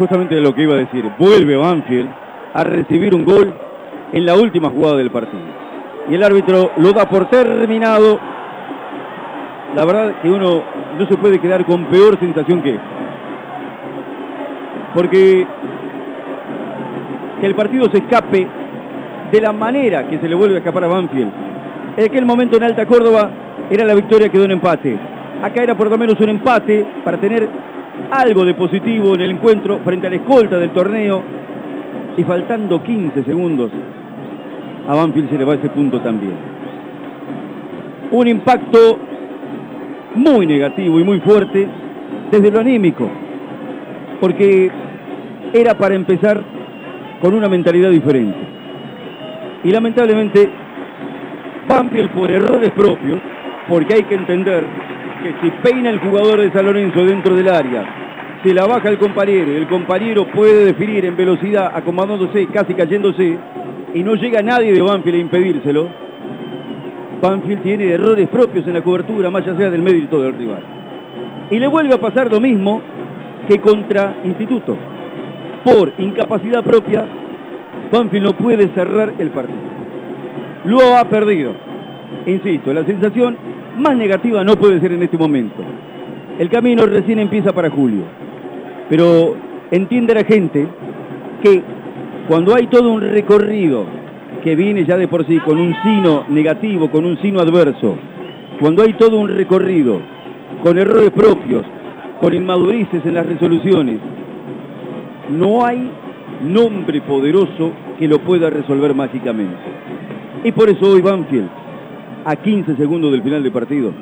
justamente lo que iba a decir. Vuelve Banfield a recibir un gol en la última jugada del partido. Y el árbitro lo da por terminado. La verdad que uno no se puede quedar con peor sensación que esta. Porque que el partido se escape de la manera que se le vuelve a escapar a Banfield. En aquel momento en Alta Córdoba era la victoria, quedó en empate. Acá era por lo menos un empate para tener algo de positivo en el encuentro frente a la escolta del torneo. Y faltando 15 segundos, a Banfield se le va ese punto también. Un impacto muy negativo y muy fuerte desde lo anímico, porque era para empezar con una mentalidad diferente. Y lamentablemente, Banfield por errores propios, porque hay que entender que si peina el jugador de San Lorenzo dentro del área, se la baja el compañero el compañero puede definir en velocidad, acomodándose, casi cayéndose, y no llega nadie de Banfield a impedírselo, Banfield tiene errores propios en la cobertura, más allá del mérito del rival. Y le vuelve a pasar lo mismo que contra Instituto. Por incapacidad propia, Banfield no puede cerrar el partido. Lo ha perdido. Insisto, la sensación más negativa no puede ser en este momento. El camino recién empieza para Julio. Pero entiende la gente que cuando hay todo un recorrido que viene ya de por sí con un sino negativo, con un sino adverso, cuando hay todo un recorrido con errores propios, con inmadurices en las resoluciones, no hay nombre poderoso que lo pueda resolver mágicamente. Y por eso hoy Banfield, a 15 segundos del final del partido,